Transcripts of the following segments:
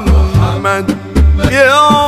محمد يا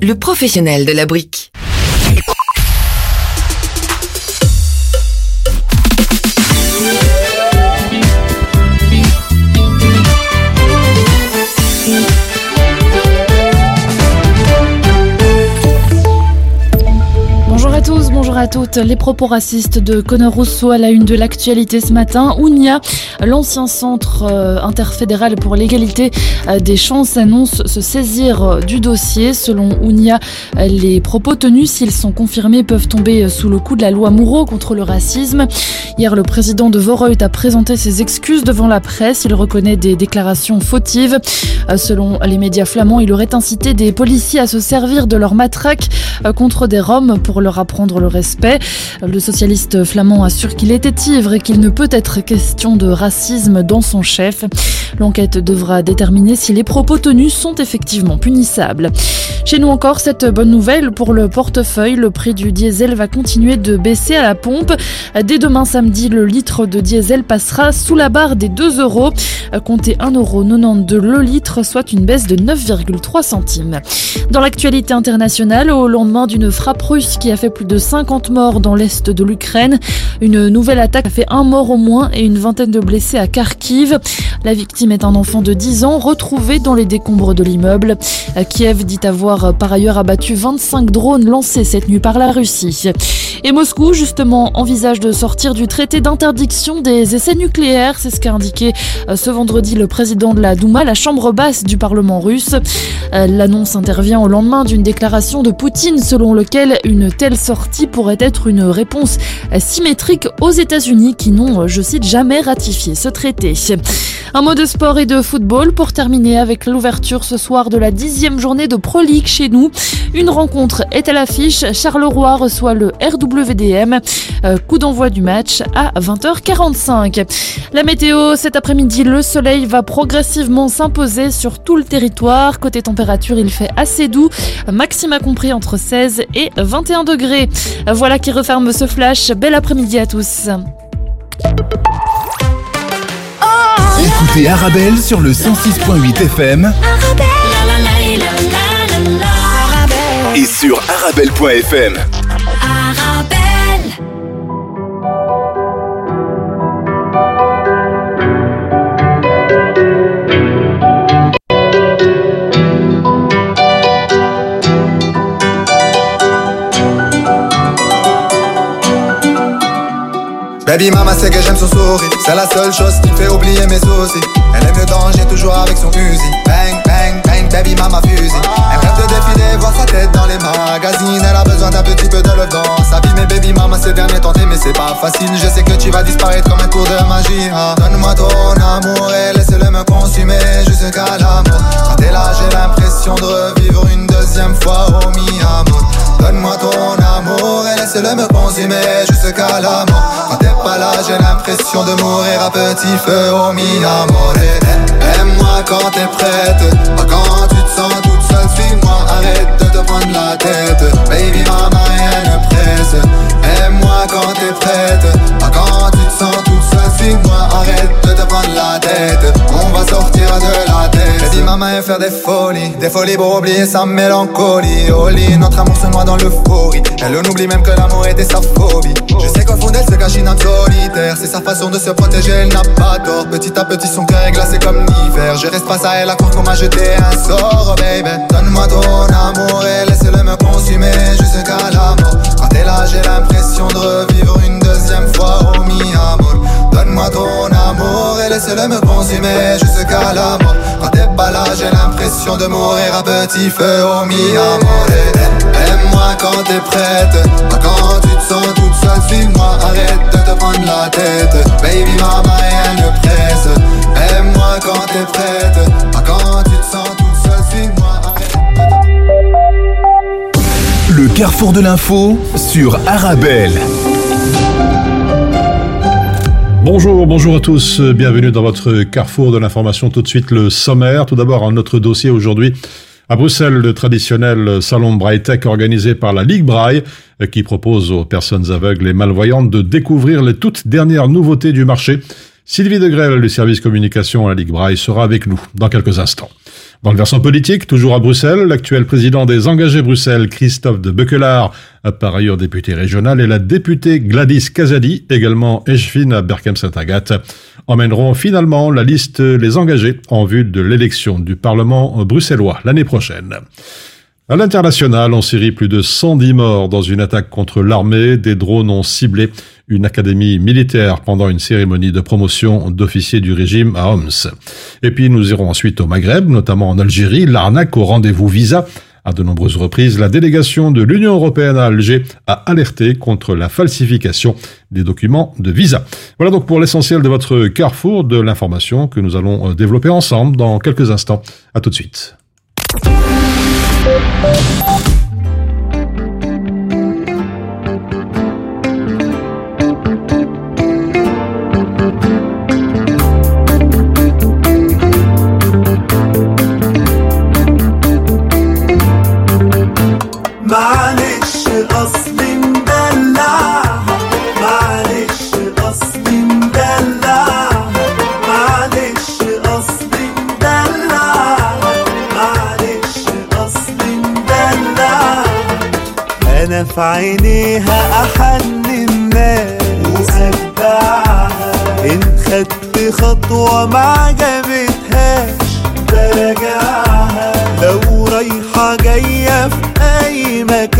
le professionnel de la brique. Bonjour à toutes. Les propos racistes de Conor Rousseau à la une de l'actualité ce matin. Ounia, l'ancien centre euh, interfédéral pour l'égalité euh, des chances, annonce se saisir euh, du dossier. Selon Ounia, les propos tenus, s'ils sont confirmés, peuvent tomber sous le coup de la loi Moureau contre le racisme. Hier, le président de Voreut a présenté ses excuses devant la presse. Il reconnaît des déclarations fautives. Selon les médias flamands, il aurait incité des policiers à se servir de leur matraque contre des Roms pour leur apprendre le respect. Euh, Le socialiste flamand assure qu'il était ivre et qu'il ne peut être question de racisme dans son chef. L'enquête devra déterminer si les propos tenus sont effectivement punissables. Chez nous encore, cette bonne nouvelle pour le portefeuille, le prix du diesel va continuer de baisser à la pompe. Dès demain samedi, le litre de diesel passera sous la barre des 2 euros. Comptez 1,92€ le litre, soit une baisse de 9,3 centimes. Dans l'actualité internationale, au lendemain d'une frappe russe qui a fait plus de 50 morts dans l'est de l'Ukraine, une nouvelle attaque a fait un mort au moins et une vingtaine de blessés à Kharkiv. La victime est un enfant de 10 ans retrouvé dans les décombres de l'immeuble. Kiev dit avoir par ailleurs abattu 25 drones lancés cette nuit par la Russie. Et Moscou, justement, envisage de sortir du traité d'interdiction des essais nucléaires. C'est ce qu'a indiqué euh, ce vendredi le président de la Douma, la chambre basse du Parlement russe. Euh, L'annonce intervient au lendemain d'une déclaration de Poutine selon lequel une telle sortie pourrait être une réponse symétrique aux États-Unis qui n'ont, euh, je cite, jamais ratifié ce traité. Un mot de sport et de football pour terminer avec l'ouverture ce soir de la dixième journée de Pro League chez nous. Une rencontre est à l'affiche. Charleroi reçoit le RWDM. Euh, coup d'envoi du match à 20h45. La météo, cet après-midi, le soleil va progressivement s'imposer sur tout le territoire. Côté température, il fait assez doux. Maxima compris entre 16 et 21 degrés. Voilà qui referme ce flash. Bel après-midi à tous. Écoutez Arabelle sur le 106.8 FM et sur arabelle.fm. Baby mama sait que j'aime son sourire. C'est la seule chose qui me fait oublier mes soucis. Elle aime le danger toujours avec son fusil Bang bang bang baby mama fusil de défiler voir sa tête dans les magazines. Elle a besoin d'un petit peu de love dans sa vie Mais baby mama ces derniers temps mais c'est pas facile. Je sais que tu vas disparaître comme un tour de magie hein. Donne-moi ton amour et laisse-le me consumer jusqu'à la mort. Quand t'es là j'ai l'impression de revivre une deuxième fois au mi-amour. Donne-moi ton amour et laisse-le me consumer jusqu'à la mort. Quand t'es pas là j'ai l'impression de mourir à petit feu au mi-amour. Aime-moi quand t'es prête. Pas quand tu te sens toute seule Suis-moi, arrête de te prendre la tête. Baby mama rien ne presse. Aime-moi quand t'es prête. Pas quand tu te sens seule Suis-moi, arrête de te prendre la tête On va sortir de la tête Baby mama et faire des folies Des folies pour oublier sa mélancolie Au lit, notre amour se noie dans l'euphorie Elle n'oublie même que l'amour était sa phobie Je sais qu'au fond d'elle se cache une âme solitaire. C'est sa façon de se protéger, elle n'a pas tort. Petit à petit, son cœur est glacé comme l'hiver. Je reste face à elle, à court qu'on m'a jeté un sort, oh baby. Donne-moi ton amour et laisse-le me consumer jusqu'à la mort. Quand t'es là, j'ai l'impression de revivre une deuxième fois, oh mi amour. Donne-moi ton amour et laisse-le me consumer jusqu'à la mort. Quand t'es pas là, j'ai l'impression de mourir à petit feu, oh mi amour. Aime-moi quand t'es prête, quand tu te sens toute seule, suis-moi, arrête de te prendre la tête. Baby mama, rien ne presse. Aime-moi quand t'es prête, quand tu te sens toute seule, suis-moi. Le carrefour de l'info sur Arabelle. Bonjour, bonjour à tous, bienvenue dans votre carrefour de l'information. Tout de suite le sommaire. Tout d'abord, notre dossier aujourd'hui. À Bruxelles, le traditionnel salon Braille Tech organisé par la Ligue Braille, qui propose aux personnes aveugles et malvoyantes de découvrir les toutes dernières nouveautés du marché. Sylvie Degrelle du service communication à la Ligue Braille sera avec nous dans quelques instants. Dans le versant politique, toujours à Bruxelles, l'actuel président des Engagés Bruxelles, Christophe de Bequelard, par ailleurs député régional, et la députée Gladys Casadi, également échevine à Berkem-Saint-Agathe, emmèneront finalement la liste Les Engagés en vue de l'élection du Parlement bruxellois l'année prochaine. À l'international, en Syrie, plus de 110 morts dans une attaque contre l'armée. Des drones ont ciblé une académie militaire pendant une cérémonie de promotion d'officiers du régime à Homs. Et puis nous irons ensuite au Maghreb, notamment en Algérie, l'arnaque au rendez-vous visa. À de nombreuses reprises, la délégation de l'Union européenne à Alger a alerté contre la falsification des documents de visa. Voilà donc pour l'essentiel de votre carrefour de l'information que nous allons développer ensemble dans quelques instants. À tout de suite. في عينيها أحن الناس. إن خدت خطوة ما عجبتهاش براجعها لو رايحة جاية في أي مكان.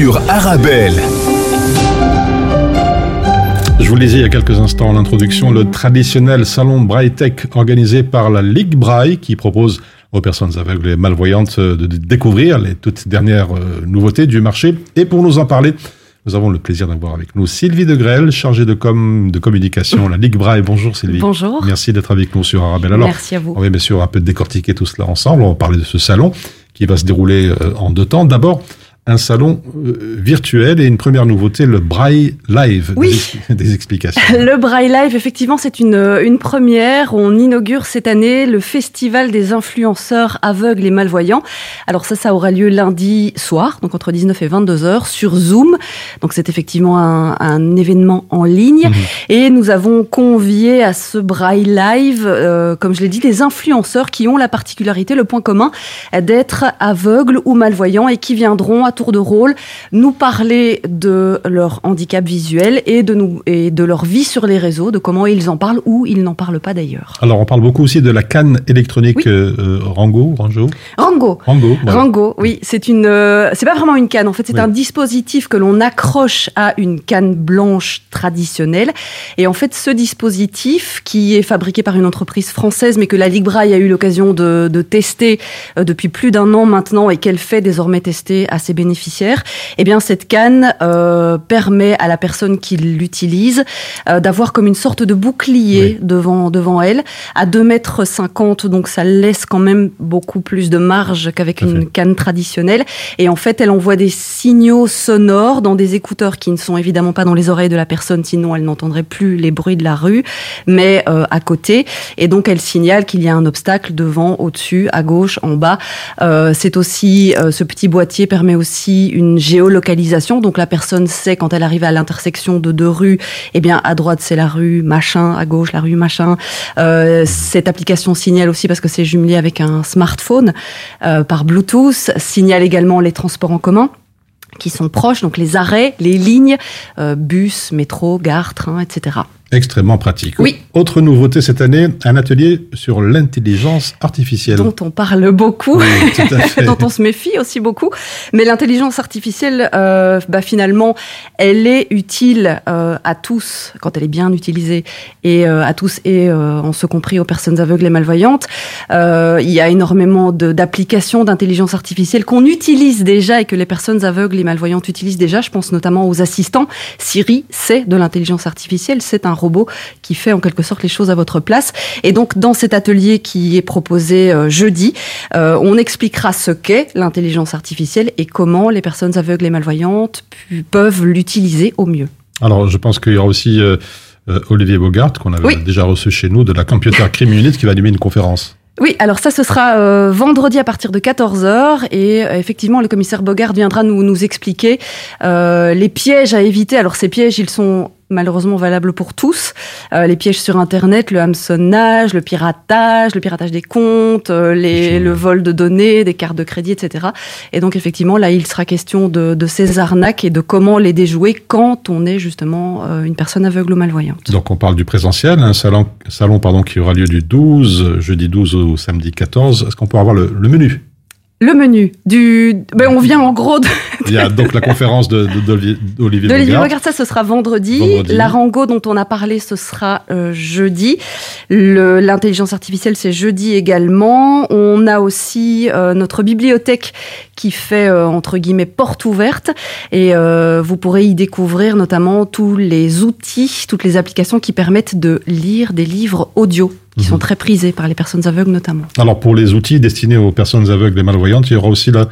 Sur Arabelle. Je vous le disais il y a quelques instants en introduction, le traditionnel salon Braille Tech organisé par la Ligue Braille qui propose aux personnes aveugles et malvoyantes de découvrir les toutes dernières euh, nouveautés du marché. Et pour nous en parler, nous avons le plaisir d'avoir avec nous Sylvie De Grelle, chargée de, com de communication à la Ligue Braille. Bonjour Sylvie. Bonjour. Merci d'être avec nous sur Arabelle. Alors, Merci à vous. On va bien sûr un peu décortiquer tout cela ensemble. On va parler de ce salon qui va se dérouler euh, en deux temps. D'abord, un salon euh, virtuel et une première nouveauté, le Braille Live. Oui. Des, des explications. Le Braille Live, effectivement, c'est une, une première. On inaugure cette année le Festival des influenceurs aveugles et malvoyants. Alors ça, ça aura lieu lundi soir, donc entre 19 et 22 heures, sur Zoom. Donc c'est effectivement un, un, événement en ligne. Mmh. Et nous avons convié à ce Braille Live, euh, comme je l'ai dit, des influenceurs qui ont la particularité, le point commun, d'être aveugles ou malvoyants et qui viendront à tour de rôle nous parler de leur handicap visuel et de, nous, et de leur vie sur les réseaux, de comment ils en parlent ou ils n'en parlent pas d'ailleurs. Alors on parle beaucoup aussi de la canne électronique oui. euh, Rango, Rango. Rango. Rango. Voilà. Rango, oui, c'est une, euh, c'est pas vraiment une canne. En fait, c'est oui. un dispositif que l'on accroche à une canne blanche traditionnelle. Et en fait, ce dispositif qui est fabriqué par une entreprise française, mais que la Ligue Braille a eu l'occasion de, de, tester euh, depuis plus d'un an maintenant et qu'elle fait désormais tester à ses bénéficiaires, eh bien cette canne euh, permet à la personne qui l'utilise euh, d'avoir comme une sorte de bouclier oui. devant devant elle. À 2 mètres 50 donc ça laisse quand même beaucoup plus de marge qu'avec une canne traditionnelle. Et en fait elle envoie des signaux sonores dans des écouteurs qui ne sont évidemment pas dans les oreilles de la personne sinon elle n'entendrait plus les bruits de la rue mais euh, à côté. Et donc elle signale qu'il y a un obstacle devant au-dessus à gauche en bas. C'est aussi ce petit boîtier permet aussi une géolocalisation. Donc la personne sait quand elle arrive à l'intersection de deux rues, eh bien à droite c'est la rue machin, à gauche la rue machin. Euh, cette application signale aussi parce que c'est jumelé avec un smartphone euh, par Bluetooth. Signale également les transports en commun qui sont proches, donc les arrêts, les lignes, euh, bus, métro, gare, train, etc. Extrêmement pratique. Oui. Autre nouveauté cette année, un atelier sur l'intelligence artificielle. Dont on parle beaucoup, oui, tout à fait. dont on se méfie aussi beaucoup. Mais l'intelligence artificielle, euh, bah, finalement, elle est utile euh, à tous quand elle est bien utilisée et euh, à tous et en ce compris aux personnes aveugles et malvoyantes. il y a énormément d'applications d'intelligence artificielle qu'on utilise déjà et que les personnes aveugles et malvoyantes utilisent déjà. Je pense notamment aux assistants. Siri, c'est de l'intelligence artificielle, c'est un robot qui fait en quelque sorte les choses à votre place. Et donc, dans cet atelier qui est proposé euh, jeudi, euh, on expliquera ce qu'est l'intelligence artificielle et comment les personnes aveugles et malvoyantes peuvent l'utiliser au mieux. Alors, je pense qu'il y aura aussi euh, Olivier Bogart, qu'on avait oui. déjà reçu chez nous, de la Computer Crime Unit, qui va animer une conférence. Oui, alors ça, ce sera euh, vendredi à partir de 14h. Et euh, effectivement, le commissaire Bogart viendra nous, nous expliquer euh, les pièges à éviter. Alors ces pièges, ils sont malheureusement valables pour tous. Euh, les pièges sur Internet, le hameçonnage, le piratage, le piratage des comptes, euh, les, le vol de données, des cartes de crédit, etc. Et donc effectivement, là, il sera question de, de ces arnaques et de comment les déjouer quand on est justement euh, une personne aveugle ou malvoyante. Donc on parle du présentiel, un salon, salon pardon, qui aura lieu du 12, jeudi 12 au samedi 14. Est-ce qu'on peut avoir le, le menu? Le menu du. Ben, on vient en gros de. Il y a donc la conférence d'Olivier de, de, D'Olivier Bogart, ça ce sera vendredi. vendredi. La Rango dont on a parlé, ce sera euh, jeudi. L'intelligence artificielle, c'est jeudi également. On a aussi euh, notre bibliothèque qui fait euh, entre guillemets porte ouverte et vous pourrez y découvrir notamment tous les outils, toutes les applications qui permettent de lire des livres audio qui mmh. sont très prisés par les personnes aveugles notamment. Alors pour les outils destinés aux personnes aveugles et malvoyantes, il y aura aussi la,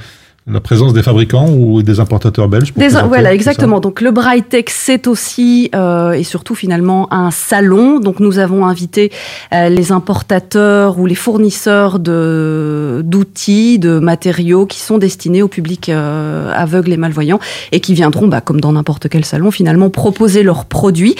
la présence des fabricants ou des importateurs belges des, Voilà, exactement. Donc le Braille Tech, c'est aussi euh, et surtout finalement un salon. Donc nous avons invité euh, les importateurs ou les fournisseurs de d'outils, de matériaux qui sont destinés au public euh, aveugle et malvoyant et qui viendront, bah, comme dans n'importe quel salon, finalement proposer leurs produits.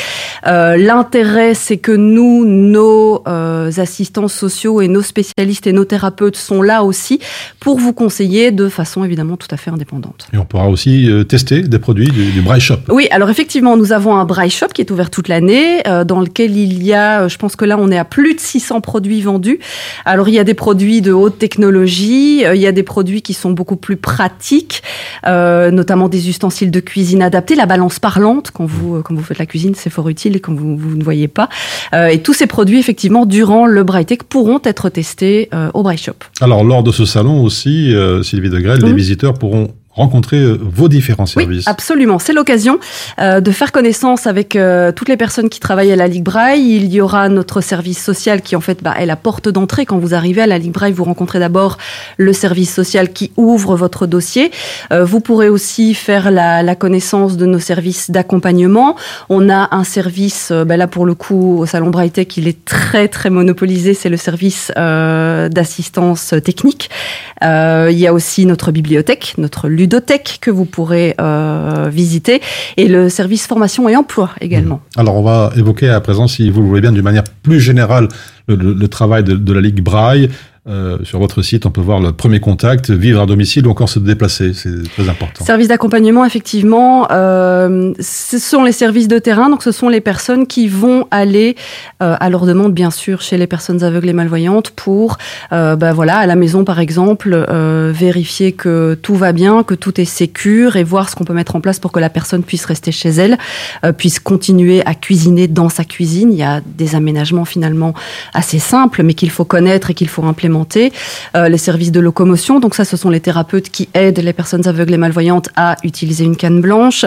Euh, L'intérêt, c'est que nous, nos euh, assistants sociaux et nos spécialistes et nos thérapeutes sont là aussi pour vous conseiller de façon évidemment évidemment tout à fait indépendante. Et on pourra aussi euh, tester des produits du, du Braille Shop. Oui, alors effectivement, nous avons un Braille Shop qui est ouvert toute l'année, euh, dans lequel il y a, euh, je pense que là, on est à plus de 600 produits vendus. Alors, il y a des produits de haute technologie, euh, il y a des produits qui sont beaucoup plus pratiques, euh, notamment des ustensiles de cuisine adaptés, la balance parlante, quand vous, quand vous faites la cuisine, c'est fort utile quand vous, vous ne voyez pas. Et tous ces produits, effectivement, durant le Braille Tech, pourront être testés au Braille Shop. Alors, lors de ce salon aussi, Sylvie de Grelle, les Mhm. Visiteurs pourront rencontrer euh, vos différents Oui, services. absolument. C'est l'occasion euh, de faire connaissance avec euh, toutes les personnes qui travaillent à la Ligue Braille. Il y aura notre service social qui, en fait, bah, est la porte d'entrée. Quand vous arrivez à la Ligue Braille, vous rencontrez d'abord le service social qui ouvre votre dossier. Euh, vous pourrez aussi faire la, la connaissance de nos services d'accompagnement. On a un service, euh, bah, là pour le coup, au Salon Braille Tech, il est très, très monopolisé. C'est le service euh, d'assistance technique. Euh, il y a aussi notre bibliothèque, notre ludothèque que vous pourrez euh, visiter et le service formation et emploi également. Alors, on va évoquer à présent, si vous le voulez bien, d'une manière plus générale, le, travail de la Ligue Braille. Euh, sur votre site, on peut voir le premier contact, vivre à domicile ou encore se déplacer. C'est très important. Service d'accompagnement, effectivement, euh, ce sont les services de terrain, donc ce sont les personnes qui vont aller euh, à leur demande, bien sûr, chez les personnes aveugles et malvoyantes pour, bah voilà, à la maison par exemple, vérifier que tout va bien, que tout est sécure et voir ce qu'on peut mettre en place pour que la personne puisse rester chez elle, puisse continuer à cuisiner dans sa cuisine. Il y a des aménagements finalement assez simples, mais qu'il faut connaître et qu'il faut implémenter. Euh, les services de locomotion, donc ça, ce sont les thérapeutes qui aident les personnes aveugles et malvoyantes à utiliser une canne blanche,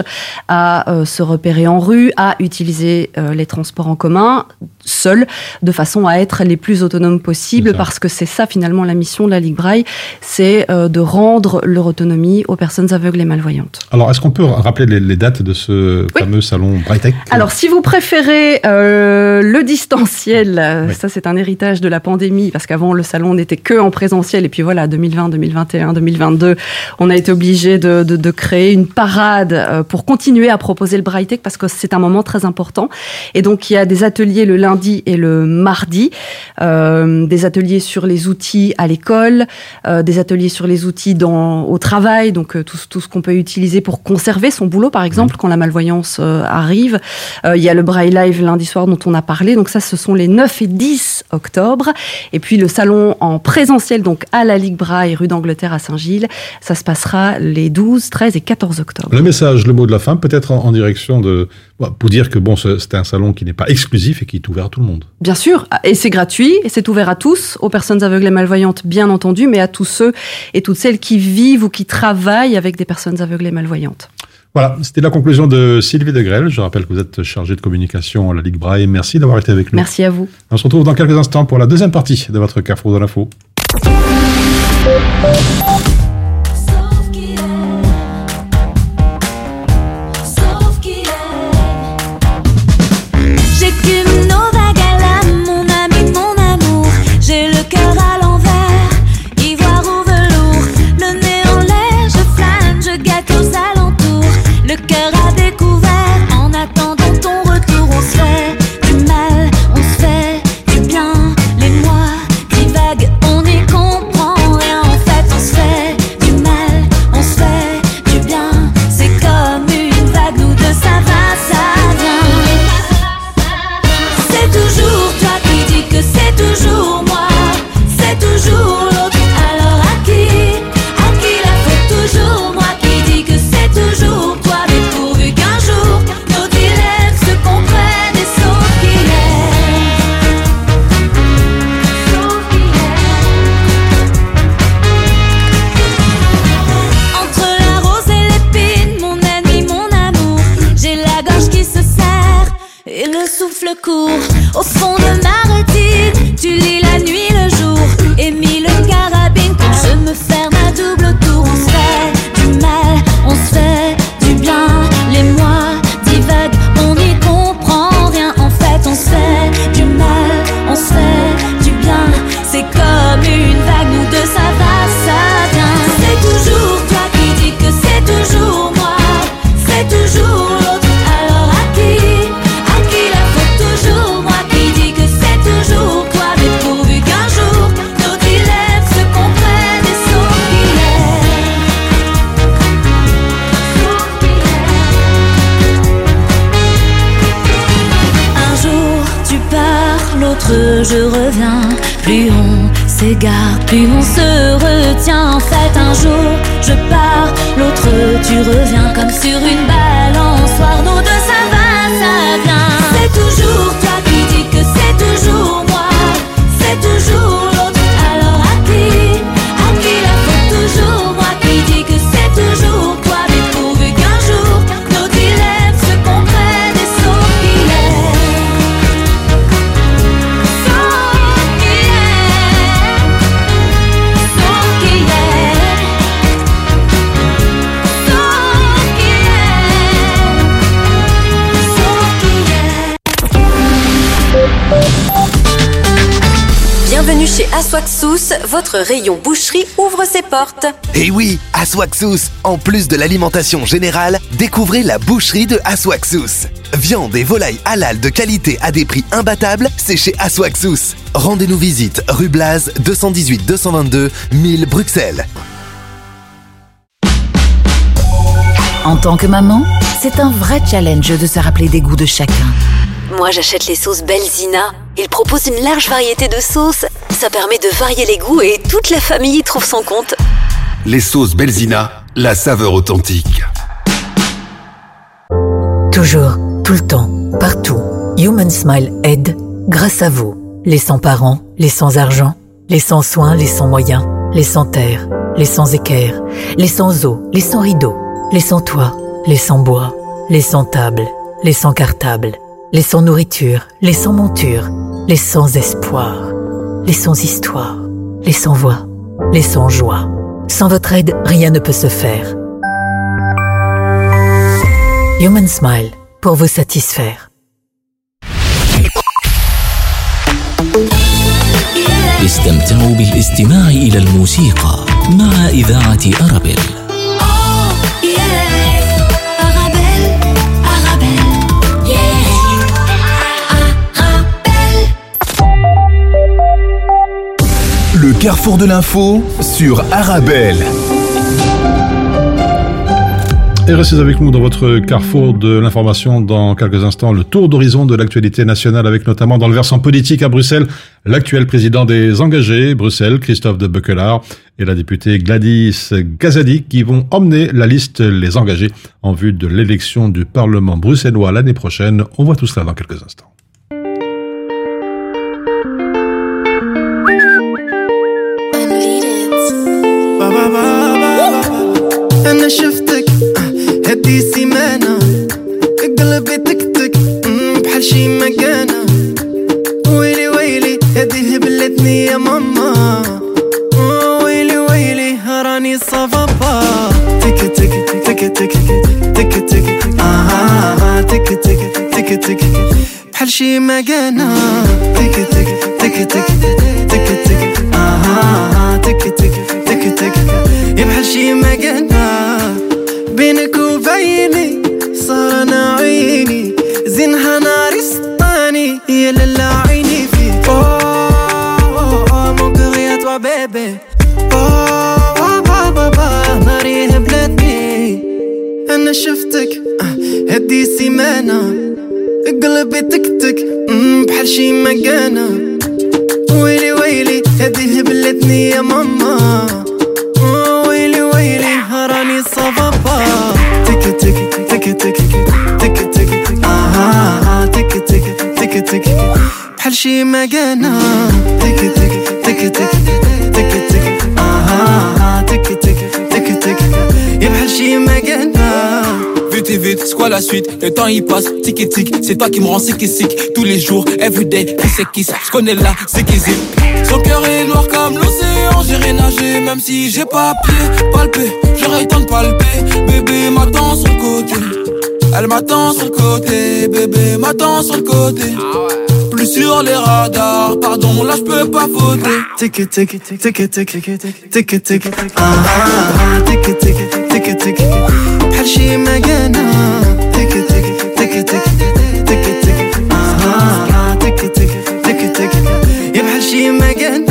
à euh, se repérer en rue, à utiliser euh, les transports en commun seuls, de façon à être les plus autonomes possibles, parce que c'est ça finalement la mission de la Ligue Braille, c'est de rendre leur autonomie aux personnes aveugles et malvoyantes. Alors, est-ce qu'on peut rappeler les, les dates de ce Oui. fameux salon Brightech Alors, si vous préférez le distanciel, Oui. ça c'est un héritage de la pandémie, parce qu'avant le salon n'était que en présentiel, et puis voilà, 2020, 2021, 2022, on a été obligé de, créer une parade euh, pour continuer à proposer le Braille Tech, parce que c'est un moment très important. Et donc, il y a des ateliers le lundi et le mardi, euh, des ateliers sur les outils à l'école, euh, des ateliers sur les outils dans, au travail, donc tout, tout ce qu'on peut utiliser pour conserver son boulot, par exemple, quand la malvoyance arrive. Il y a le Braille Live lundi soir dont on a parlé. Donc ça, ce sont les 9 et 10 octobre. Et puis le salon en présentiel, donc à la Ligue Braille, rue d'Angleterre à Saint-Gilles, ça se passera les 12, 13 et 14 octobre. Le message, le mot de la fin, peut-être en, en direction de. pour dire que bon, ce- c'est un salon qui n'est pas exclusif et qui est ouvert à tout le monde. Bien sûr, et c'est gratuit, et c'est ouvert à tous, aux personnes aveugles et malvoyantes, bien entendu, mais à tous ceux et toutes celles qui vivent ou qui travaillent avec des personnes aveugles et malvoyantes. Voilà, c'était la conclusion de Sylvie de Grelle. Je rappelle que vous êtes chargée de communication à la Ligue Braille. Merci d'avoir été avec nous. Merci à vous. On se retrouve dans quelques instants pour la deuxième partie de votre Carrefour de l'info. Je reviens. Plus on s'égare, plus on se retient. En fait, un jour je pars, l'autre tu reviens comme sur une balançoire. Nous deux, ça va, ça vient. Aswaxous, votre rayon boucherie ouvre ses portes. Et oui, Aswaxous, en plus de l'alimentation générale, découvrez la boucherie de Aswaxous. Viande et volaille halal de qualité à des prix imbattables, c'est chez Aswaxous. Rendez-nous visite rue Blaz 218 222 1000 Bruxelles. En tant que maman, c'est un vrai challenge de se rappeler des goûts de chacun. Moi, j'achète les sauces Belzina. Ils proposent une large variété de sauces. Ça permet de varier les goûts et toute la famille y trouve son compte. Les sauces Belzina, la saveur authentique. Toujours, tout le temps, partout. Human Smile aide grâce à vous. Les sans parents, les sans argent, les sans soins, les sans moyens, les sans terre, les sans équerre, les sans eau, les sans rideaux, les sans toit, les sans bois, les sans table, les sans cartable, les sans nourriture, les sans monture, les sans espoir, les sans histoire, les sans voix, les sans joie. Sans votre aide, rien ne peut se faire. Human Smile, pour vous satisfaire. استمتعوا بالاستماع إلى الموسيقى مع إذاعة أرابيل carrefour de l'info sur Arabelle. Et restez avec nous dans votre carrefour de l'information dans quelques instants. Le tour d'horizon de l'actualité nationale avec notamment dans le versant politique à Bruxelles, l'actuel président des engagés, Bruxelles, Christophe de Beukelard, et la députée Gladys Gazadi qui vont emmener la liste Les engagés en vue de l'élection du Parlement bruxellois l'année prochaine. On voit tout cela dans quelques instants. أنا شفتك هدي سيمانة قلبي تكتك بحال شي مكانة. ويلي ويلي هدي هبلتني يا ماما. ويلي ويلي راني صفابا تك تك تك تك تك تك آه تك تك تك تك بحال شي مكانة. تك تك تك تك تك تك آه تك تك حياتك يبحر شي ما قلنا. بينك وبيني صار أنا عيني زينها نار سطاني يا للا عيني فيك أوه أوه مو قرية توا بيبي. أنا شفتك أه، هدي سيمانة قلبي تكتك أمم، بحال شي مكانة ويلي ويلي هدي هبلتني يا ماما. بحال شي مكانة تك تك تك تك تك تك آه تك تك تك تك يا بحال شي مكانة Vite et vite, c'est quoi la suite Le temps il passe, tic et tic, c'est toi qui me rends sick et sick Tous les jours, everyday, qui c'est qui Je connais là, c'est qui zip Son cœur est noir comme l'océan, j'irai nager Même si j'ai pas pied, palpé, j'aurais temps de palper Bébé m'attend sur le côté Elle m'attend sur le côté, bébé m'attend sur le côté Plus sur les radars, pardon là je peux pas voter Tic tic tic tic tic tic tic آه تك تك تك تك بحال شي مكانة تك تك تك تك تك تك آه تك تك تك تك يا بحال شي مكانة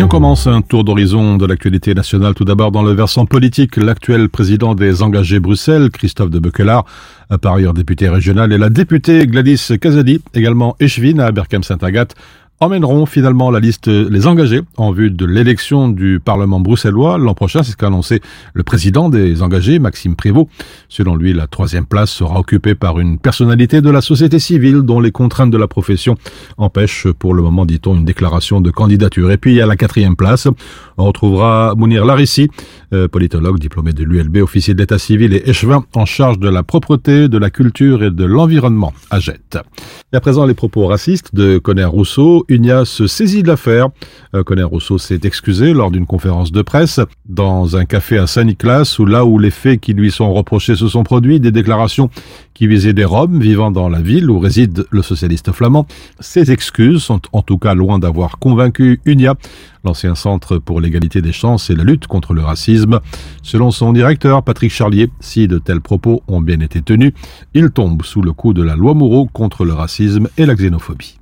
Et on commence un tour d'horizon de l'actualité nationale. Tout d'abord, dans le versant politique, l'actuel président des engagés Bruxelles, Christophe de Bequelard, par ailleurs député régional, et la députée Gladys Kazadi, également échevine à Berkham-Saint-Agathe, emmèneront finalement la liste les engagés en vue de l'élection du Parlement bruxellois l'an prochain. C'est ce qu'a annoncé le président des engagés, Maxime Prévost. Selon lui, la troisième place sera occupée par une personnalité de la société civile dont les contraintes de la profession empêchent pour le moment, dit-on, une déclaration de candidature. Et puis à la quatrième place, on retrouvera Mounir Larissi, euh, politologue diplômé de l'ULB, officier d'état civil et échevin en charge de la propreté, de la culture et de l'environnement à Jette. Et à présent, les propos racistes de Conner Rousseau. Unia se saisit de l'affaire. Euh, Conner Rousseau s'est excusé lors d'une conférence de presse dans un café à Saint-Nicolas, où là où les faits qui lui sont reprochés se sont produits, des déclarations qui visaient des Roms vivant dans la ville où réside le socialiste flamand. Ces excuses sont en tout cas loin d'avoir convaincu Unia, l'ancien centre pour l'égalité des chances et la lutte contre le racisme. Selon son directeur, Patrick Charlier, si de tels propos ont bien été tenus, il tombe sous le coup de la loi Moreau contre le racisme et la xénophobie.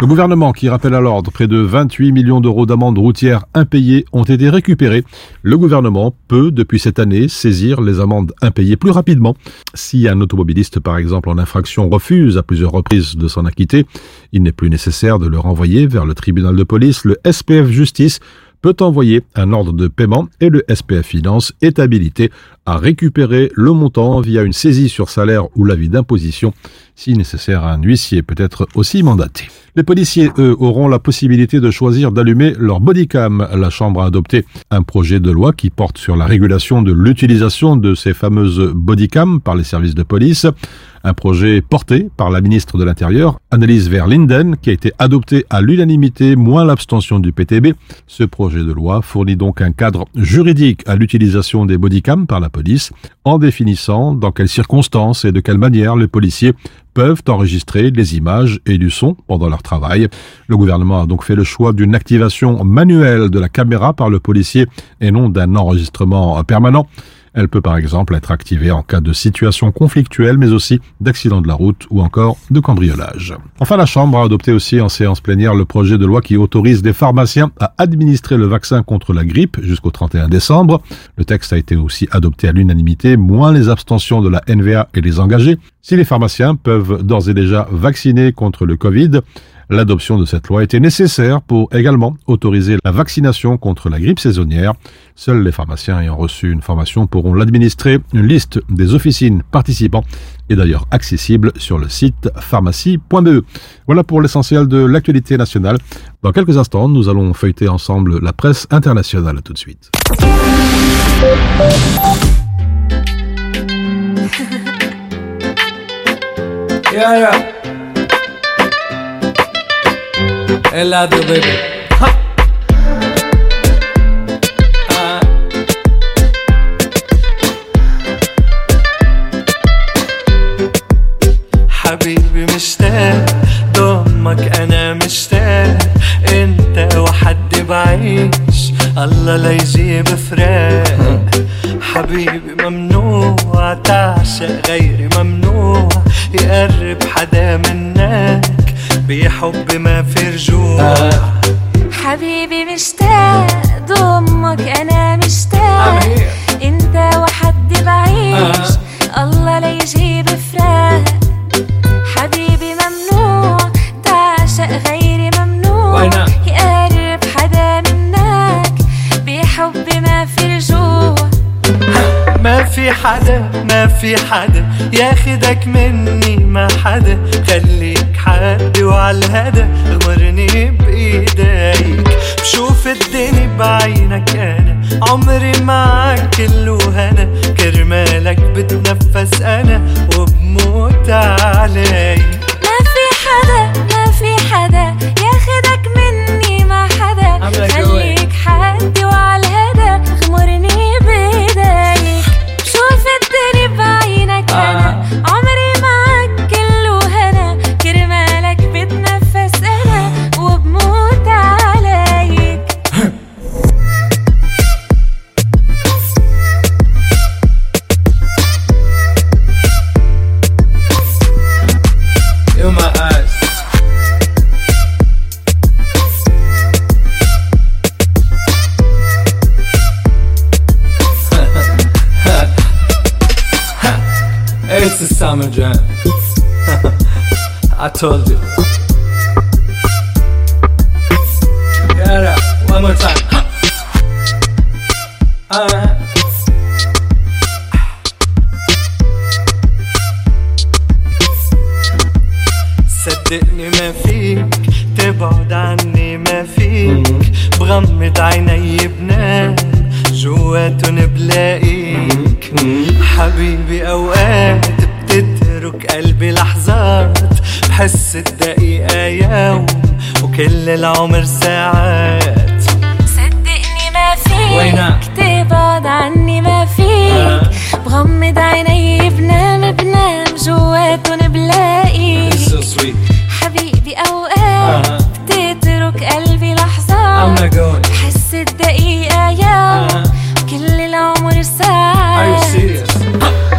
Le gouvernement qui rappelle à l'ordre près de 28 millions d'euros d'amendes routières impayées ont été récupérés. Le gouvernement peut, depuis cette année, saisir les amendes impayées plus rapidement. Si un automobiliste, par exemple, en infraction refuse à plusieurs reprises de s'en acquitter, il n'est plus nécessaire de le renvoyer vers le tribunal de police. Le SPF Justice peut envoyer un ordre de paiement et le SPF Finance est habilité à récupérer le montant via une saisie sur salaire ou l'avis d'imposition. Si nécessaire, un huissier peut être aussi mandaté. Les policiers, eux, auront la possibilité de choisir d'allumer leur bodycam. La Chambre a adopté un projet de loi qui porte sur la régulation de l'utilisation de ces fameuses bodycams par les services de police. Un projet porté par la ministre de l'Intérieur, Annelise Verlinden, qui a été adopté à l'unanimité, moins l'abstention du PTB. Ce projet de loi fournit donc un cadre juridique à l'utilisation des bodycams par la police, en définissant dans quelles circonstances et de quelle manière les policiers peuvent enregistrer des images et du son pendant leur travail. Le gouvernement a donc fait le choix d'une activation manuelle de la caméra par le policier et non d'un enregistrement permanent. Elle peut par exemple être activée en cas de situation conflictuelle, mais aussi d'accident de la route ou encore de cambriolage. Enfin, la Chambre a adopté aussi en séance plénière le projet de loi qui autorise les pharmaciens à administrer le vaccin contre la grippe jusqu'au 31 décembre. Le texte a été aussi adopté à l'unanimité, moins les abstentions de la NVA et les engagés. Si les pharmaciens peuvent d'ores et déjà vacciner contre le Covid, L'adoption de cette loi était nécessaire pour également autoriser la vaccination contre la grippe saisonnière. Seuls les pharmaciens ayant reçu une formation pourront l'administrer. Une liste des officines participants est d'ailleurs accessible sur le site pharmacie.be. Voilà pour l'essentiel de l'actualité nationale. Dans quelques instants, nous allons feuilleter ensemble la presse internationale. Tout de suite. Helado, baby. حبيبي مشتاق ضمك أنا مشتاق. أنت وحد بعيش الله لا يجيب فراق. حبيبي ممنوع تعشق غيري ممنوع. يقرب حدا منك بحب ما في رجوع. حبيبي مشتاق ضمك أنا مشتاق. أنت وحد بعيش. الله لا يجيب فراق حبيبي ممنوع تعشق غيري ممنوع. وينا؟ يقرب حدا منك. بحب ما في رجوع. ما في حدا ما في حدا. ياخدك مني ما حدا. خليك الهدى اغمرني بايديك بشوف الدنيا بعينك أنا عمري معك كله هنا كرمالك بتنفس أنا وبموت عليك. Told وكل العمر ساعات. صدقني ما؟ فيك. تبعد عني ما فيك. بغمض عيني بنام بنام. جواتن بلاقيك sweet. حبيبي أوقات بتترك قلبي لحظات I'm not going. بحس الدقيقة يوم كل العمر ساعات?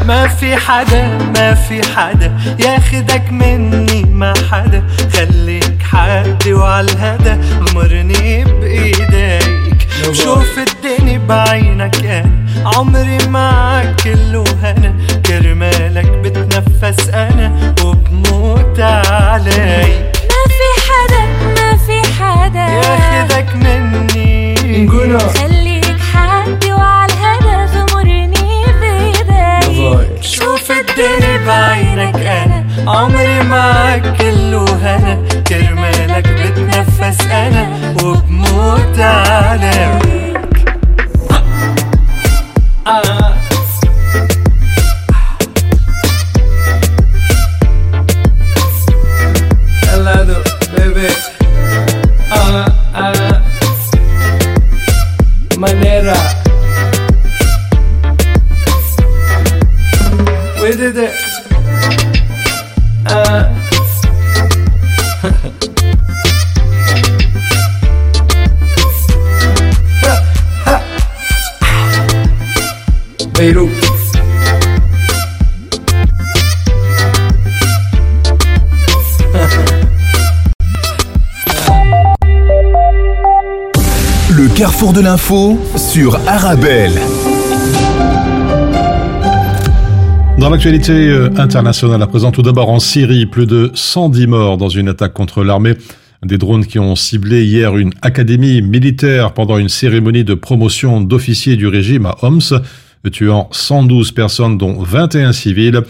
ما في حدا ما في حدا ياخدك مني ما حدا خليك حدي وعالهدى غمرني بإيديك. شوف الدنيا بعينك أنا عمري معك كله هنا كرمالك بتنفس أنا وبموت عليك. ما في حدا ما في حدا. ياخدك مني. خليك حدي وعلى الهدى غمرني بإيديك. شوف الدنيا بعينك أنا عمري معك كله هنا بتنفس أنا وبموت عليك De l'info sur Arabelle. Dans l'actualité euh, internationale à présent, tout d'abord en Syrie, plus de 110 morts dans une attaque contre l'armée. Des drones qui ont ciblé hier une académie militaire pendant une cérémonie de promotion d'officiers du régime à Homs, tuant 112 personnes dont 21 civils.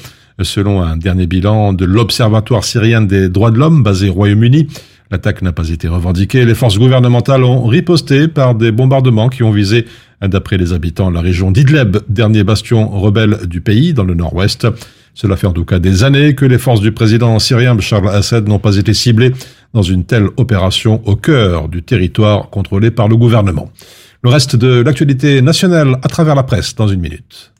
Selon un dernier bilan de l'Observatoire syrien des droits de l'homme basé au Royaume-Uni, l'attaque n'a pas été revendiquée. Les forces gouvernementales ont riposté par des bombardements qui ont visé, d'après les habitants, la région d'Idleb, dernier bastion rebelle du pays dans le nord-ouest. Cela fait en tout cas des années que les forces du président syrien Bachar al-Assad n'ont pas été ciblées dans une telle opération au cœur du territoire contrôlé par le gouvernement. Le reste de l'actualité nationale à travers la presse dans une minute.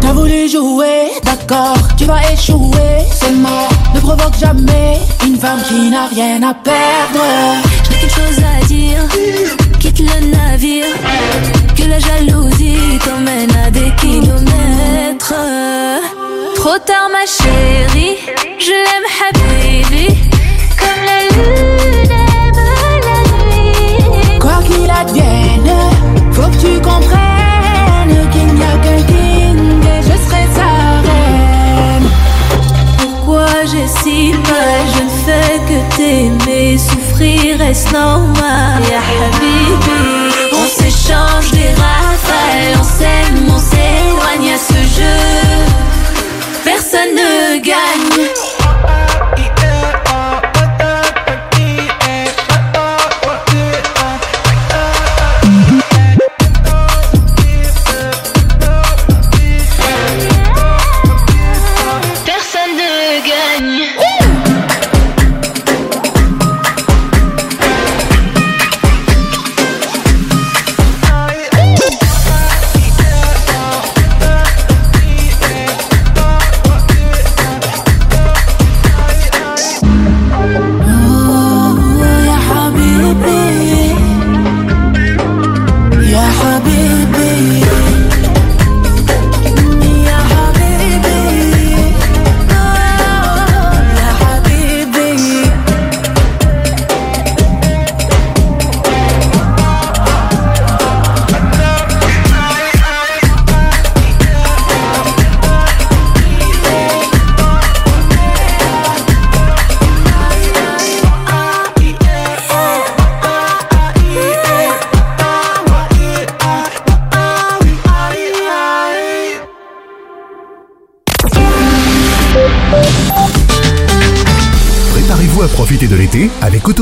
T'as voulu jouer, d'accord, tu vas échouer, c'est mort. Ne provoque jamais une femme qui n'a rien à perdre. نومه يا حبيبي.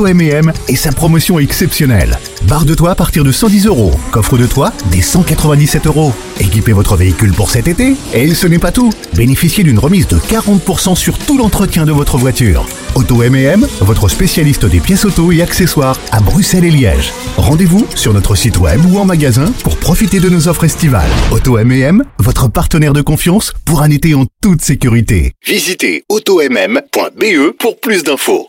Auto M&M et sa promotion exceptionnelle. Barre de toit à partir de 110 euros. Coffre de toit des 197 euros. Équipez votre véhicule pour cet été. Et ce n'est pas tout. Bénéficiez d'une remise de 40% sur tout l'entretien de votre voiture. Auto M&M, votre spécialiste des pièces auto et accessoires à Bruxelles et Liège. Rendez-vous sur notre site web ou en magasin pour profiter de nos offres estivales. Auto M&M, votre partenaire de confiance pour un été en toute sécurité. Visitez automm.be pour plus d'infos.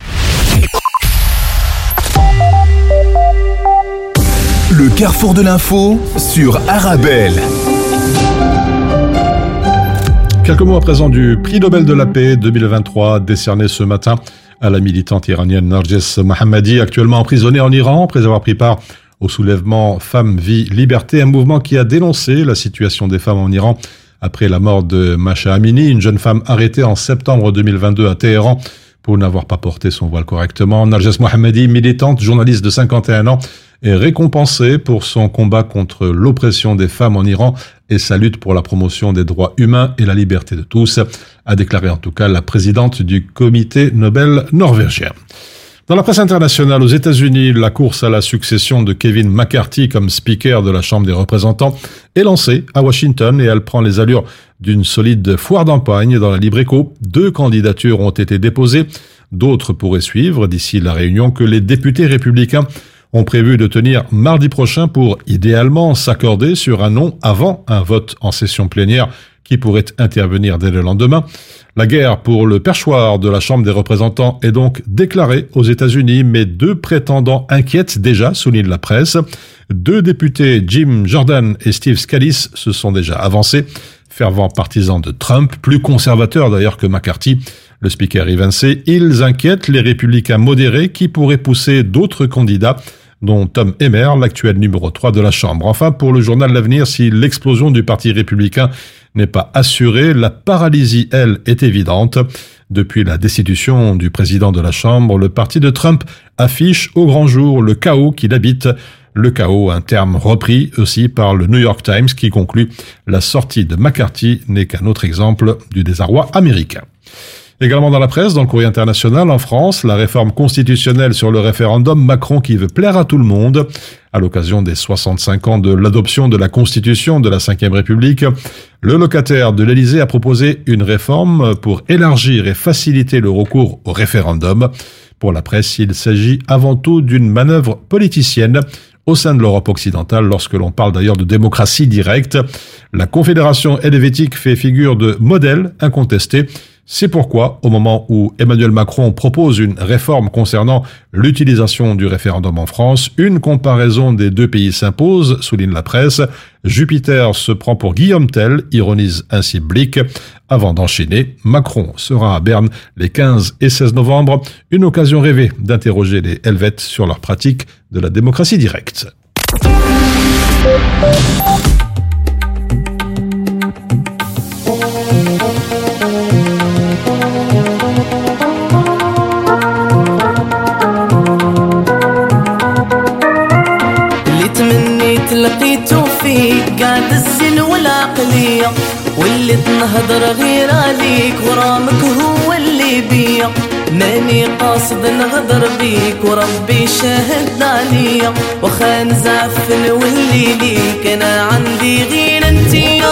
Le carrefour de l'info sur Arabelle. Quelques mots à présent du prix Nobel de la paix 2023 décerné ce matin à la militante iranienne Narges Mohammadi, actuellement emprisonnée en Iran après avoir pris part au soulèvement Femmes, Vie, Liberté, un mouvement qui a dénoncé la situation des femmes en Iran après la mort de Masha Amini, une jeune femme arrêtée en septembre 2022 à Téhéran pour n'avoir pas porté son voile correctement. Narges Mohammadi, militante, journaliste de 51 ans, est récompensée pour son combat contre l'oppression des femmes en Iran et sa lutte pour la promotion des droits humains et la liberté de tous, a déclaré en tout cas la présidente du comité Nobel norvégien. Dans la presse internationale aux États-Unis, la course à la succession de Kevin McCarthy comme speaker de la Chambre des représentants est lancée à Washington et elle prend les allures d'une solide foire d'empagne dans la libre écho. Deux candidatures ont été déposées, d'autres pourraient suivre d'ici la réunion que les députés républicains ont prévu de tenir mardi prochain pour idéalement s'accorder sur un nom avant un vote en session plénière qui pourrait intervenir dès le lendemain. La guerre pour le perchoir de la Chambre des représentants est donc déclarée aux États-Unis, mais deux prétendants inquiètent déjà, souligne la presse. Deux députés, Jim Jordan et Steve Scalise, se sont déjà avancés, fervents partisans de Trump, plus conservateurs d'ailleurs que McCarthy. Le speaker évincé, ils inquiètent les républicains modérés qui pourraient pousser d'autres candidats dont Tom Emmer, l'actuel numéro 3 de la Chambre. Enfin, pour le journal L'Avenir, si l'explosion du Parti républicain n'est pas assurée, la paralysie, elle, est évidente. Depuis la destitution du président de la Chambre, le parti de Trump affiche au grand jour le chaos qu'il habite. Le chaos, un terme repris aussi par le New York Times qui conclut la sortie de McCarthy n'est qu'un autre exemple du désarroi américain. Également dans la presse, dans le courrier international, en France, la réforme constitutionnelle sur le référendum, Macron qui veut plaire à tout le monde. À l'occasion des 65 ans de l'adoption de la Constitution de la Ve République, le locataire de l'Élysée a proposé une réforme pour élargir et faciliter le recours au référendum. Pour la presse, il s'agit avant tout d'une manœuvre politicienne au sein de l'Europe occidentale lorsque l'on parle d'ailleurs de démocratie directe. La Confédération helvétique fait figure de modèle incontesté c'est pourquoi, au moment où Emmanuel Macron propose une réforme concernant l'utilisation du référendum en France, une comparaison des deux pays s'impose, souligne la presse. Jupiter se prend pour Guillaume Tell, ironise ainsi Blick. Avant d'enchaîner, Macron sera à Berne les 15 et 16 novembre, une occasion rêvée d'interroger les Helvètes sur leur pratique de la démocratie directe. قاعد الزين والعقلية. واللي تنهضر غير عليك غرامك هو اللي بيا ماني قاصد نغدر بيك وربي شاهد عليا. وخا نزعفن واللي ليك أنا عندي غير أنتيا.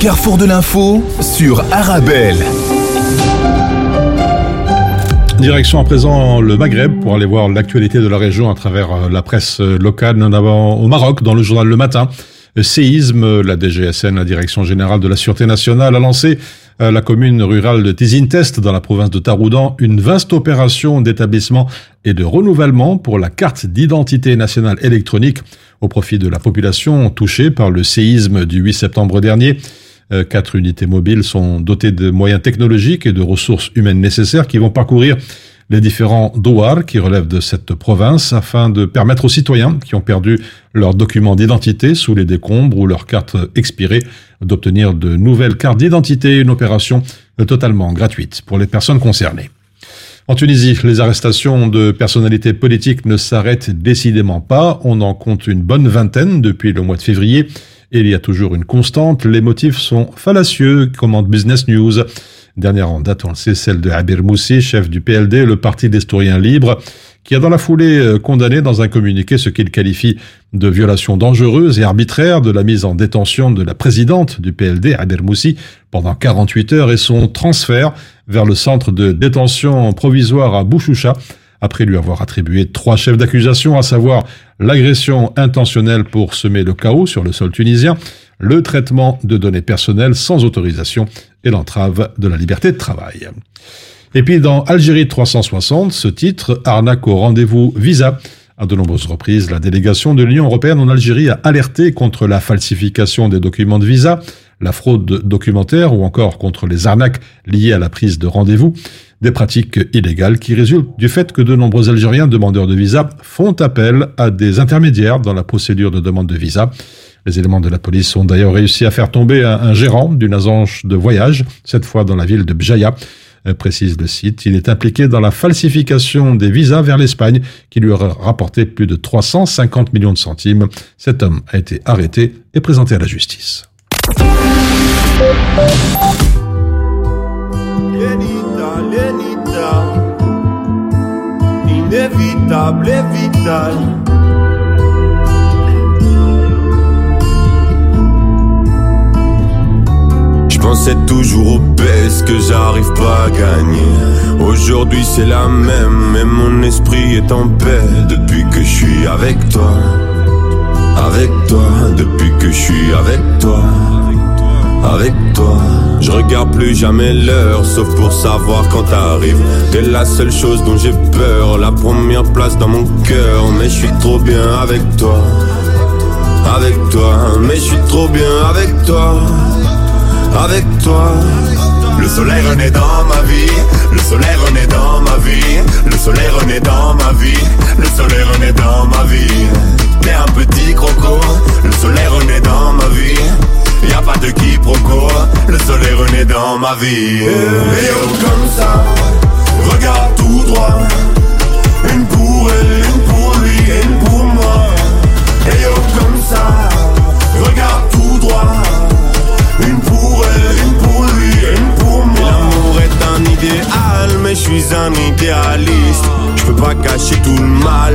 Carrefour de l'info sur Arabelle. Direction à présent le Maghreb pour aller voir l'actualité de la région à travers euh, la presse euh, locale, notamment au Maroc, dans le journal Le Matin. Le séisme, la DGSN, la Direction Générale de la Sûreté Nationale, a lancé la commune rurale de Tizintest, dans la province de Taroudan, une vaste opération d'établissement et de renouvellement pour la carte d'identité nationale électronique au profit de la population touchée par le séisme du 8 septembre dernier. Euh, Quatre unités mobiles sont dotées de moyens technologiques et de ressources humaines nécessaires qui vont parcourir les différents douars qui relèvent de cette province afin de permettre aux citoyens qui ont perdu leurs documents d'identité sous les décombres ou leurs cartes expirées d'obtenir de nouvelles cartes d'identité, une opération totalement gratuite pour les personnes concernées. En Tunisie, les arrestations de personnalités politiques ne s'arrêtent décidément pas. On en compte une bonne vingtaine depuis le mois de février. Il y a toujours une constante. Les motifs sont fallacieux, commande Business News. Dernière en date, on le sait, celle de Abir Moussi, chef du PLD, le Parti d'Historiens Libres, qui a dans la foulée euh, condamné dans un communiqué ce qu'il qualifie de violation dangereuse et arbitraire de la mise en détention de la présidente du PLD, Abir Moussi, pendant 48 heures et son transfert vers le centre de détention provisoire à Bouchoucha, après lui avoir attribué trois chefs d'accusation, à savoir l'agression intentionnelle pour semer le chaos sur le sol tunisien, le traitement de données personnelles sans autorisation et l'entrave de la liberté de travail. Et puis dans Algérie 360, ce titre, Arnaque au rendez-vous Visa. À de nombreuses reprises, la délégation de l'Union européenne en Algérie a alerté contre la falsification des documents de visa, la fraude documentaire ou encore contre les arnaques liées à la prise de rendez-vous, des pratiques illégales qui résultent du fait que de nombreux Algériens demandeurs de visa font appel à des intermédiaires dans la procédure de demande de visa. Les éléments de la police ont d'ailleurs réussi à faire tomber un, gérant d'une agence de voyage, cette fois dans la ville de Bjaya, euh, précise le site. Il est impliqué dans la falsification des visas vers l'Espagne, qui lui aurait rapporté plus de 350 millions de centimes. Cet homme a été arrêté et présenté à la justice. Inévitable et vital. Je pensais toujours au baisse que j'arrive pas à gagner. Aujourd'hui c'est la même, mais mon esprit est en paix depuis que je suis avec toi. Avec toi, depuis que je suis avec toi. Avec toi, je regarde plus jamais l'heure, sauf pour savoir quand t'arrives. T'es la seule chose dont j'ai peur, la première place dans mon cœur. Mais je suis trop bien avec toi, avec toi. Mais je suis trop bien avec toi, avec toi. Le soleil renaît dans ma vie, le soleil renaît dans ma vie, le soleil renaît dans ma vie, le soleil renaît dans ma vie. T'es un petit croco, le soleil renaît dans ma vie. Y a pas de quiproquo, le soleil renaît dans ma vie. Et oh comme ça, regarde tout droit. Une pour elle, une pour lui, et une pour moi. Et oh comme ça, regarde tout droit. Une pour elle, une pour lui, et une pour moi. L'amour est un idéal, mais je suis un idéaliste. Je peux pas cacher tout le mal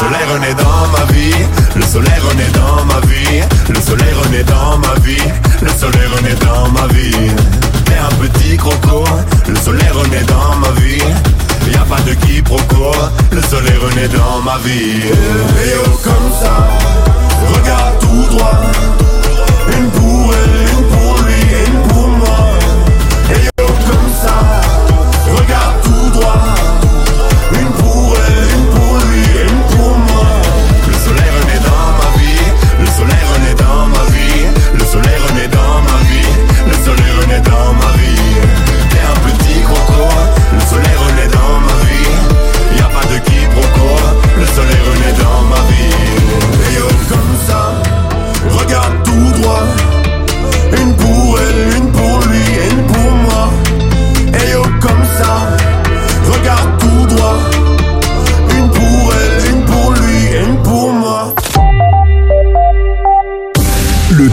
Le soleil renaît dans ma vie, le soleil renaît dans ma vie, le soleil renaît dans ma vie, le soleil renaît dans ma vie. T'es un petit croco, le soleil renaît dans ma vie. Y a pas de quiproquo, le soleil renaît dans ma vie. Et oh comme ça, regarde tout droit, une pour elle.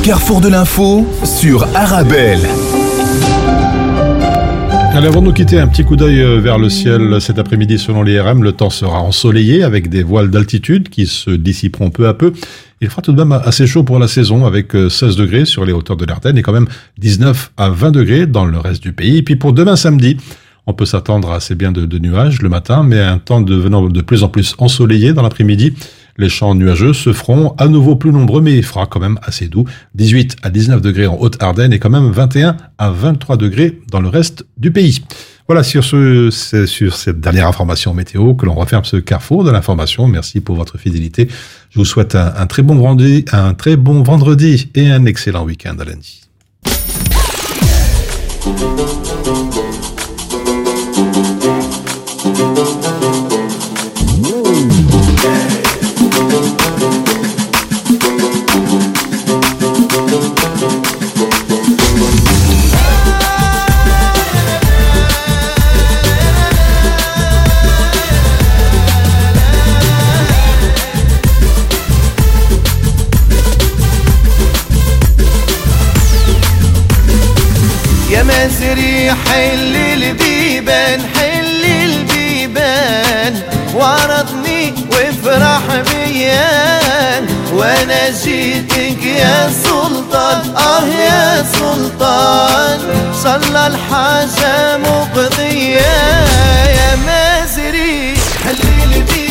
Carrefour de l'info sur Arabelle. Allez, avant de nous quitter, un petit coup d'œil euh, vers le ciel cet après-midi selon l'IRM. Le temps sera ensoleillé avec des voiles d'altitude qui se dissiperont peu à peu. Il fera tout de même assez chaud pour la saison avec euh, 16 degrés sur les hauteurs de l'Ardenne et quand même 19 à 20 degrés dans le reste du pays. Et puis pour demain samedi, on peut s'attendre à assez bien de, de nuages le matin, mais un temps devenant de plus en plus ensoleillé dans l'après-midi. Les champs nuageux se feront à nouveau plus nombreux, mais il fera quand même assez doux. 18 à 19 degrés en Haute-Ardenne et quand même 21 à 23 degrés dans le reste du pays. Voilà, sur, ce, sur cette dernière information météo que l'on referme ce carrefour de l'information. Merci pour votre fidélité. Je vous souhaite un, un très bon vendredi, un très bon vendredi et un excellent week-end à lundi. حل البيبان حل البيبان. وعرضني وافرح بيان. وأنا جيتك يا سلطان آه يا سلطان. صلى الحاجة مقضية. يا مازري حل البيبان.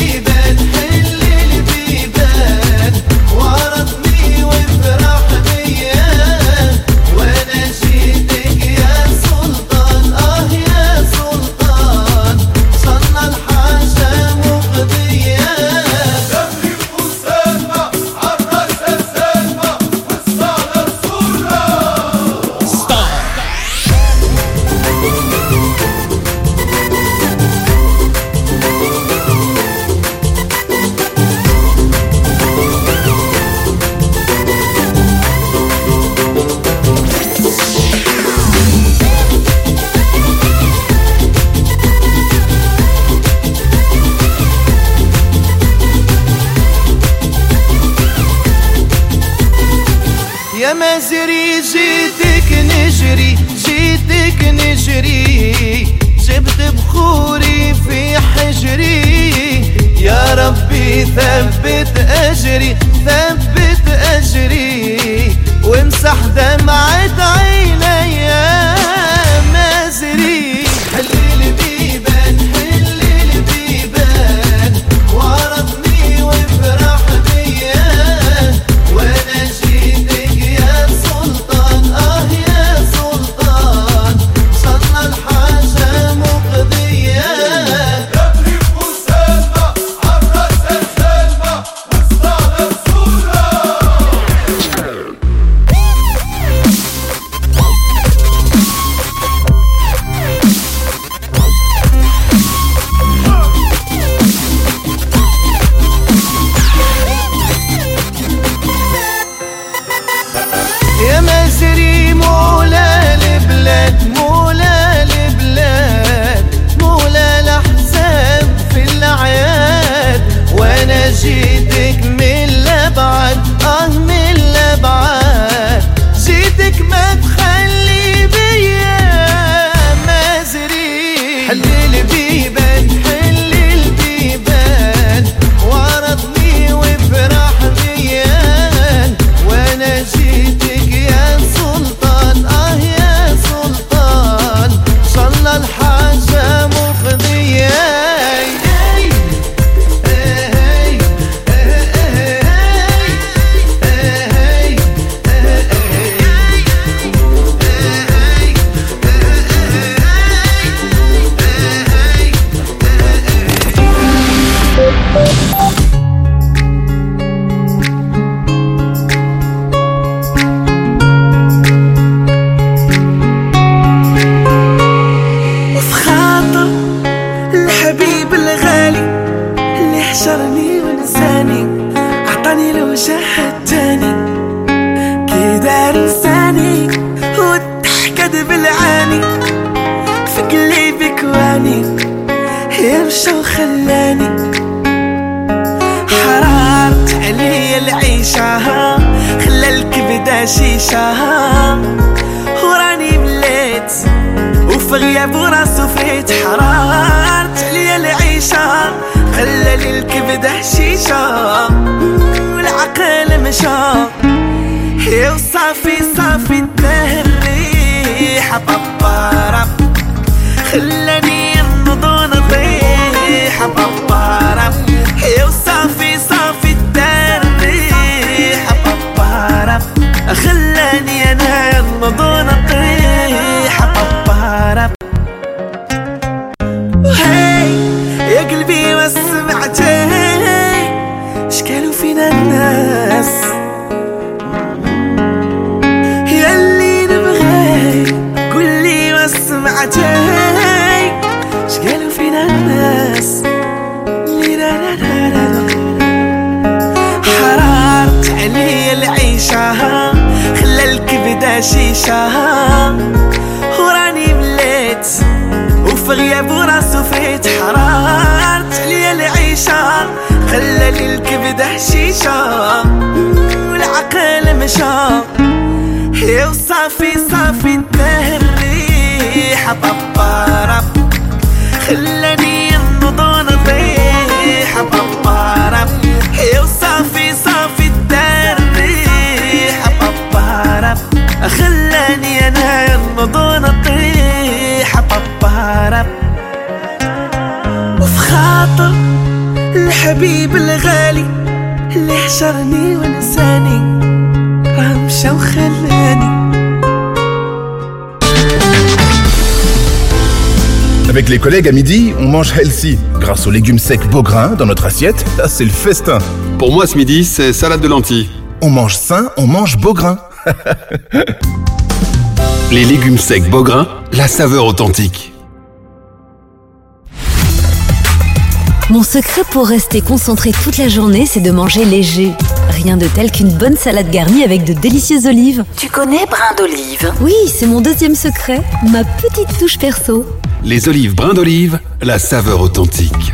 نشاط وصافي صافي انتهى الريح طبارب خلاني انضض وأنا طيح طبارب وصافي صافي انتهى الريح طبارب خلاني أنا انضض وأنا طيح طبارب وفي خاطر الحبيب الغالي اللي حشرني ونساني. مشى وخلاني Avec les collègues à midi, on mange healthy. Grâce aux légumes secs Beaugrain dans notre assiette, là c'est le festin. Pour moi ce midi, c'est salade de lentilles. On mange sain, on mange Beaugrain. Les légumes secs Beaugrain, la saveur authentique. Mon secret pour rester concentré toute la journée, c'est de manger léger. Rien de tel qu'une bonne salade garnie avec de délicieuses olives. Tu connais brin d'olive? Oui, c'est mon deuxième secret, ma petite touche perso. Les olives brins d'olive, la saveur authentique.